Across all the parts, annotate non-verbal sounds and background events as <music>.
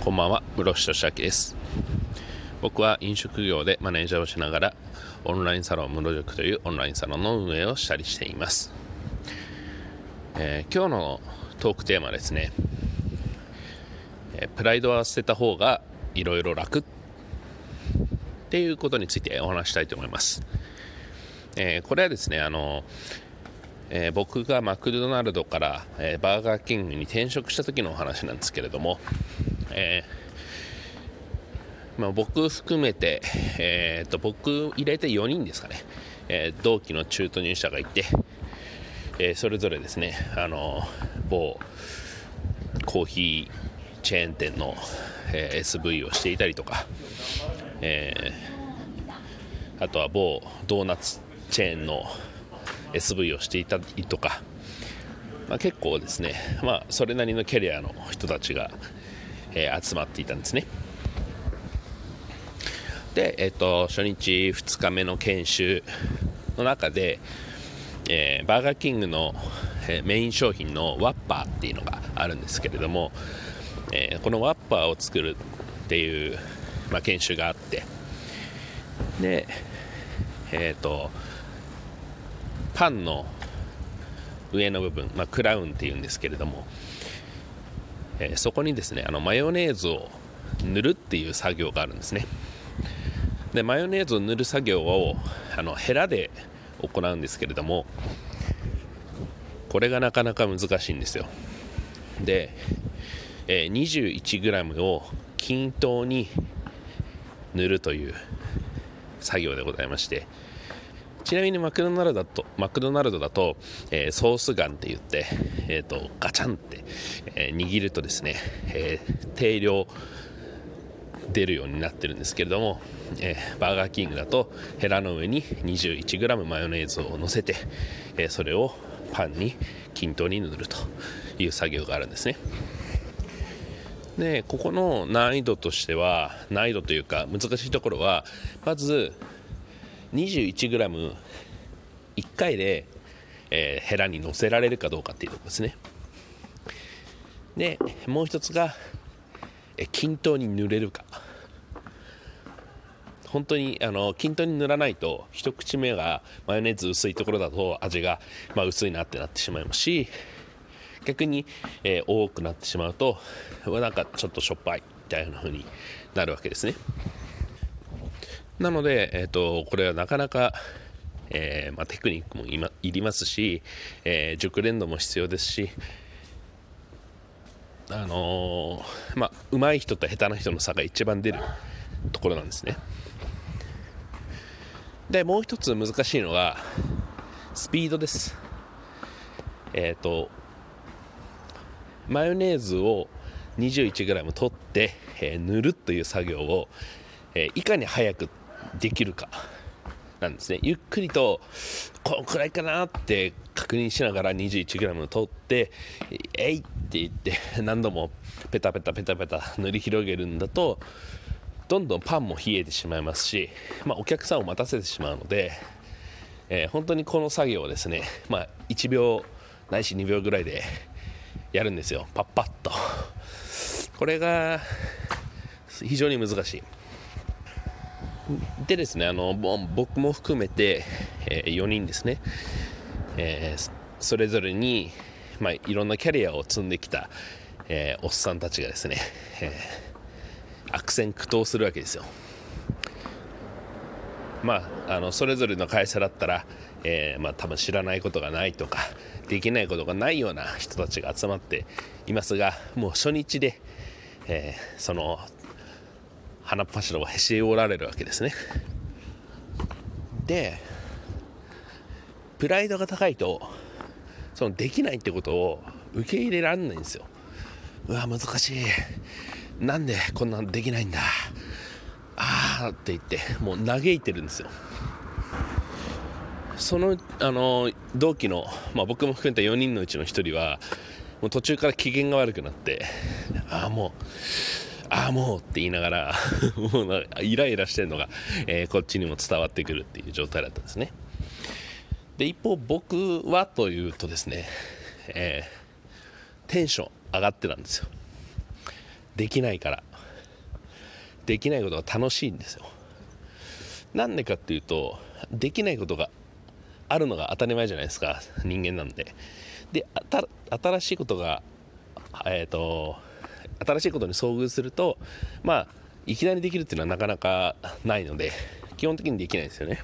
こんばんは室伏俊明です。僕は飲食業でマネージャーをしながらオンラインサロン室塾というオンラインサロンの運営をしたりしています、えー、今日のトークテーマですね、えー、プライドは捨てた方がいろいろ楽っていうことについてお話したいと思います、えー、これはですねあのえ、僕がマクドナルドから、え、バーガーキングに転職した時のお話なんですけれども、えー、まあ、僕含めて、えーと、僕入れて4人ですかね、えー、同期の中途入社がいて、えー、それぞれですね。あの某コーヒーチェーン店の、え SV をしていたりとか、えあとは某ドーナツチェーンの SV をしていたりとか、まあ、結構ですね、まあ、それなりのキャリアの人たちが、えー、集まっていたんですね。で、えーと、初日2日目の研修の中で、えー、バーガーキングの、えー、メイン商品のワッパーっていうのがあるんですけれども、えー、このワッパーを作るっていう、まあ、研修があってでえっ、とパンの上の部分、まあ、クラウンっていうんですけれどもえー、そこにですねあのマヨネーズを塗るっていう作業があるんですね。でマヨネーズを塗る作業をあのヘラで行うんですけれどもこれがなかなか難しいんですよ。で、えー、21g を均等に塗るという作業でございましてちなみにマクドナルドだとマクドナルドだと、えー、ソースガンって言って、えーと、ガチャンって、えー、握るとですね、え定量出るようになってるんですけれども、えバーガーキングだとヘラの上に 21g マヨネーズをのせて、えそれをパンに均等に塗るという作業があるんですね。でここの難易度としては難易度というか難しいところはまず 21g1 回で、えー、ヘラに乗せられるかどうかっていうとこですね。でもう一つが、え均等に塗れるか。本当にあの均等に塗らないと一口目がマヨネーズ薄いところだと味が、まあ、薄いなってなってしまいますし逆に、えー、多くなってしまうとなんかちょっとしょっぱいみたいな風になるわけですね。なので、えーと、これはなかなか、えー、まあ、テクニックも今いりますし、えー、熟練度も必要ですし、あのー、まあ、上手い人と下手な人の差が一番出るところなんですね。でもう一つ難しいのがスピードです。えっ、とマヨネーズを 21g 取って、え塗るという作業を、えいかに早くできるかなんですね。ゆっくりとこのくらいかなって確認しながら 21g 取ってえいって言って何度もペタペタペタペタ塗り広げるんだとどんどんパンも冷えてしまいますし、まあ、お客さんを待たせてしまうので、えー、本当にこの作業をですね、まあ、1秒ないし2秒ぐらいでやるんですよ。パッパッと。これが非常に難しい。でですねあの僕も含めて、えー、4人ですね、えー、それぞれに、まあ、いろんなキャリアを積んできた、えー、おっさんたちがですね、え悪戦苦闘するわけですよ。まあ、あのそれぞれの会社だったら、えーまあ、多分知らないことがないとかできないことがないような人たちが集まっていますがもう初日で、えー、その花っ柱をへし折られるわけですね。でプライドが高いとそのできないってことを受け入れられないんですよ。うわ難しい。なんでこんなんできないんだ。ああって言ってもう嘆いてるんですよ。そのあの同期の、まあ、僕も含めた4人のうちの1人はもう途中から機嫌が悪くなってああもうああもうって言いながら <laughs> もうイライラしてるのが、えー、こっちにも伝わってくるっていう状態だったんですね。で一方僕はというとですね、えー、テンション上がってたんですよ。できないから。できないことが楽しいんですよ。なんでかっていうとできないことがあるのが当たり前じゃないですか人間なんで。で新しいことがえっ、ー、と新しいことに遭遇するとまあいきなりできるっていうのはなかなかないので基本的にできないですよね。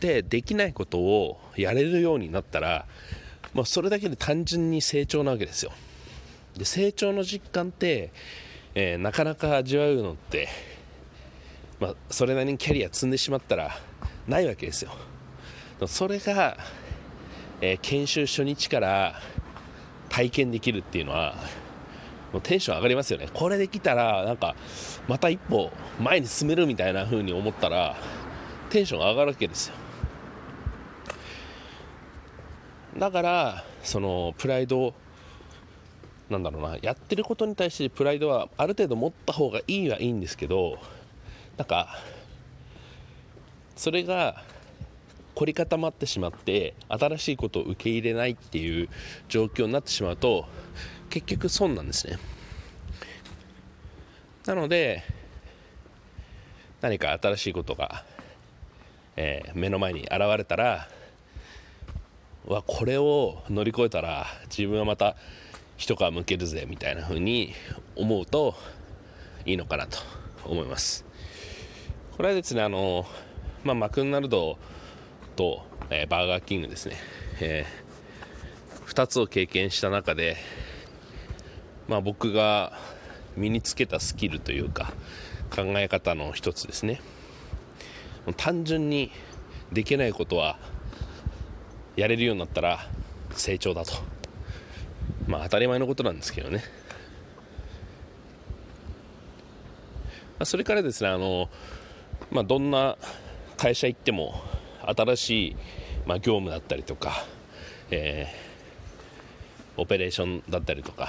でできないことをやれるようになったらもうそれだけで単純に成長なわけですよ。で成長の実感って、えー、なかなか味わうのって、まあ、それなりにキャリア積んでしまったらないわけですよ。それが、えー、研修初日から体験できるっていうのはもうテンション上がりますよね。これできたらなんかまた一歩前に進めるみたいな風に思ったらテンション上がるわけですよ。だからそのプライドなんだろうなやってることに対してプライドはある程度持った方がいいはいいんですけどなんかそれが凝り固まってしまって新しいことを受け入れないっていう状況になってしまうと結局損なんですね。なので何か新しいことが、えー、目の前に現れたらわこれを乗り越えたら自分はまた一皮むけるぜみたいな風に思うといいのかなと思います。これはですねあの、まあ、マクドナルドと、え、バーガーキングですね、えー、2つを経験した中で、まあ、僕が身につけたスキルというか考え方の一つですね。単純にできないことはやれるようになったら成長だと。まあ当たり前のことなんですけどね。それからですねあの、まあ、どんな会社行っても新しい、まあ、業務だったりとか、えー、オペレーションだったりとか、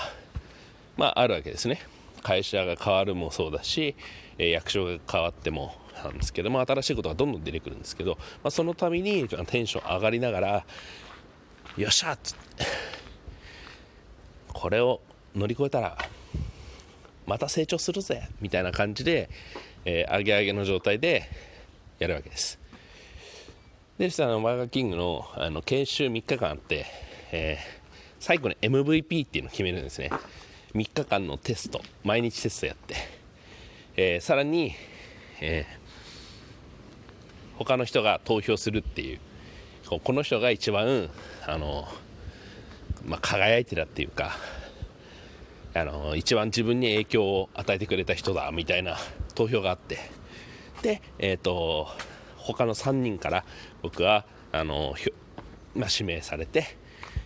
まあ、あるわけですね。会社が変わるもそうだし、えー、役所が変わってもなんですけども新しいことがどんどん出てくるんですけど、まあ、その度にテンション上がりながらよっしゃっつってこれを乗り越えたらまた成長するぜみたいな感じで、えー、上げ上げの状態でやるわけです。で実はあのバーガーキングのあの研修3日間あって、えー、最後に MVP っていうのを決めるんですね。3日間のテスト毎日テストやって、えー、さらに、えー、他の人が投票するっていうこの人が一番あの、まあ、輝いてたっていうかあの一番自分に影響を与えてくれた人だみたいな投票があって。で、えーと、他の3人から僕はあの、まあ、指名されて、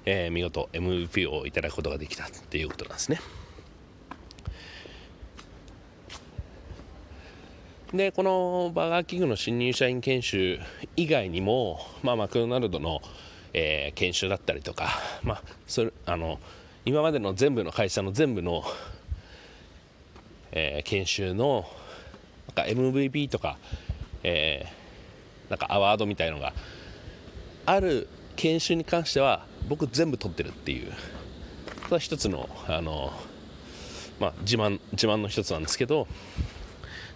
えー、見事 MVP をいただくことができたっていうことなんですね。でこのバーガーキングの新入社員研修以外にも、まあ、マクドナルドの、えー、研修だったりとか、まあ、それあの今までの全部の会社の全部の、えー、研修のなんか MVP とか、えー、なんかアワードみたいのがある研修に関しては僕全部取ってるっていう。それは一つのあの、まあ、自慢自慢の一つなんですけど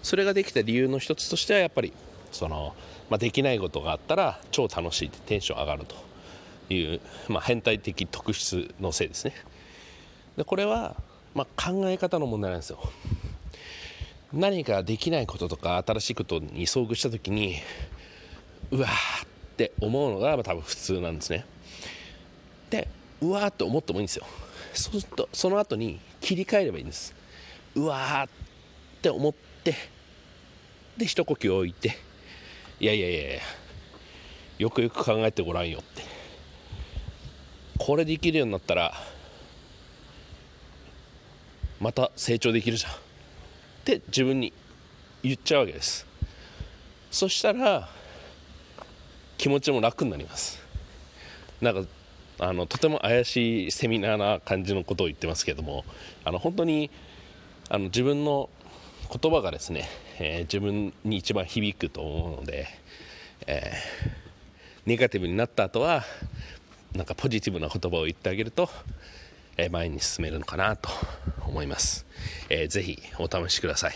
それができた理由の一つとしてはやっぱりその、まあ、できないことがあったら超楽しいってテンション上がるという、まあ、変態的特質のせいですね。でこれは、まあ、考え方の問題なんですよ。何かできないこととか新しいことに遭遇した時にうわーって思うのが、多分普通なんですね。でうわーって思ってもいいんですよ。そうするとその後に切り替えればいいんです。うわーって思ってで一呼吸置いていやいやいやいやよくよく考えてごらんよって。これできるようになったらまた成長できるじゃん。って自分に言っちゃうわけです。そしたら気持ちも楽になります。なんかあのとても怪しいセミナーな感じのことを言ってますけどもあの本当にあの自分の言葉がですね、えー、自分に一番響くと思うので、えー、ネガティブになった後はなんかポジティブな言葉を言ってあげるとえ前に進めるのかなと思います、えー、ぜひお試しください。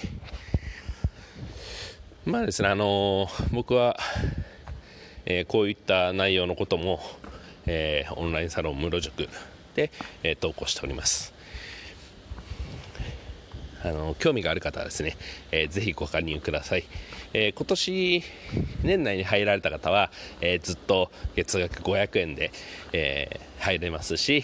まあですねあの僕は、えこういった内容のことも、えオンラインサロン室塾で、え投稿しております。あの興味がある方はですね、えー、ぜひご加入ください、えー、今年年内に入られた方は、え、ずっと月額500円で、え入れますし、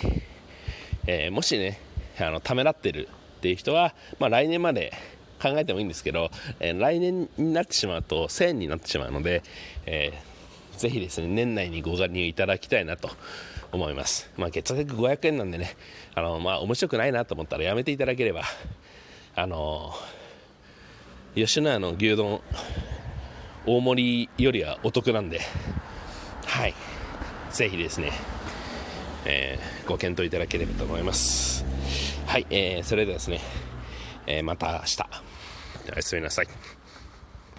えもしねあのためらってるっていう人は、まあ、来年まで考えてもいいんですけど、え来年になってしまうと1000円になってしまうので、えー、ぜひですね年内にご加入いただきたいなと思います、まあ、月額500円なんでねあの、まあ、面白くないなと思ったらやめていただければあの吉野家の牛丼大盛りよりはお得なんではい。ぜひですね、えー、ご検討いただければと思います。はい、えー、それではですね、えー、また明日。おやすみなさい。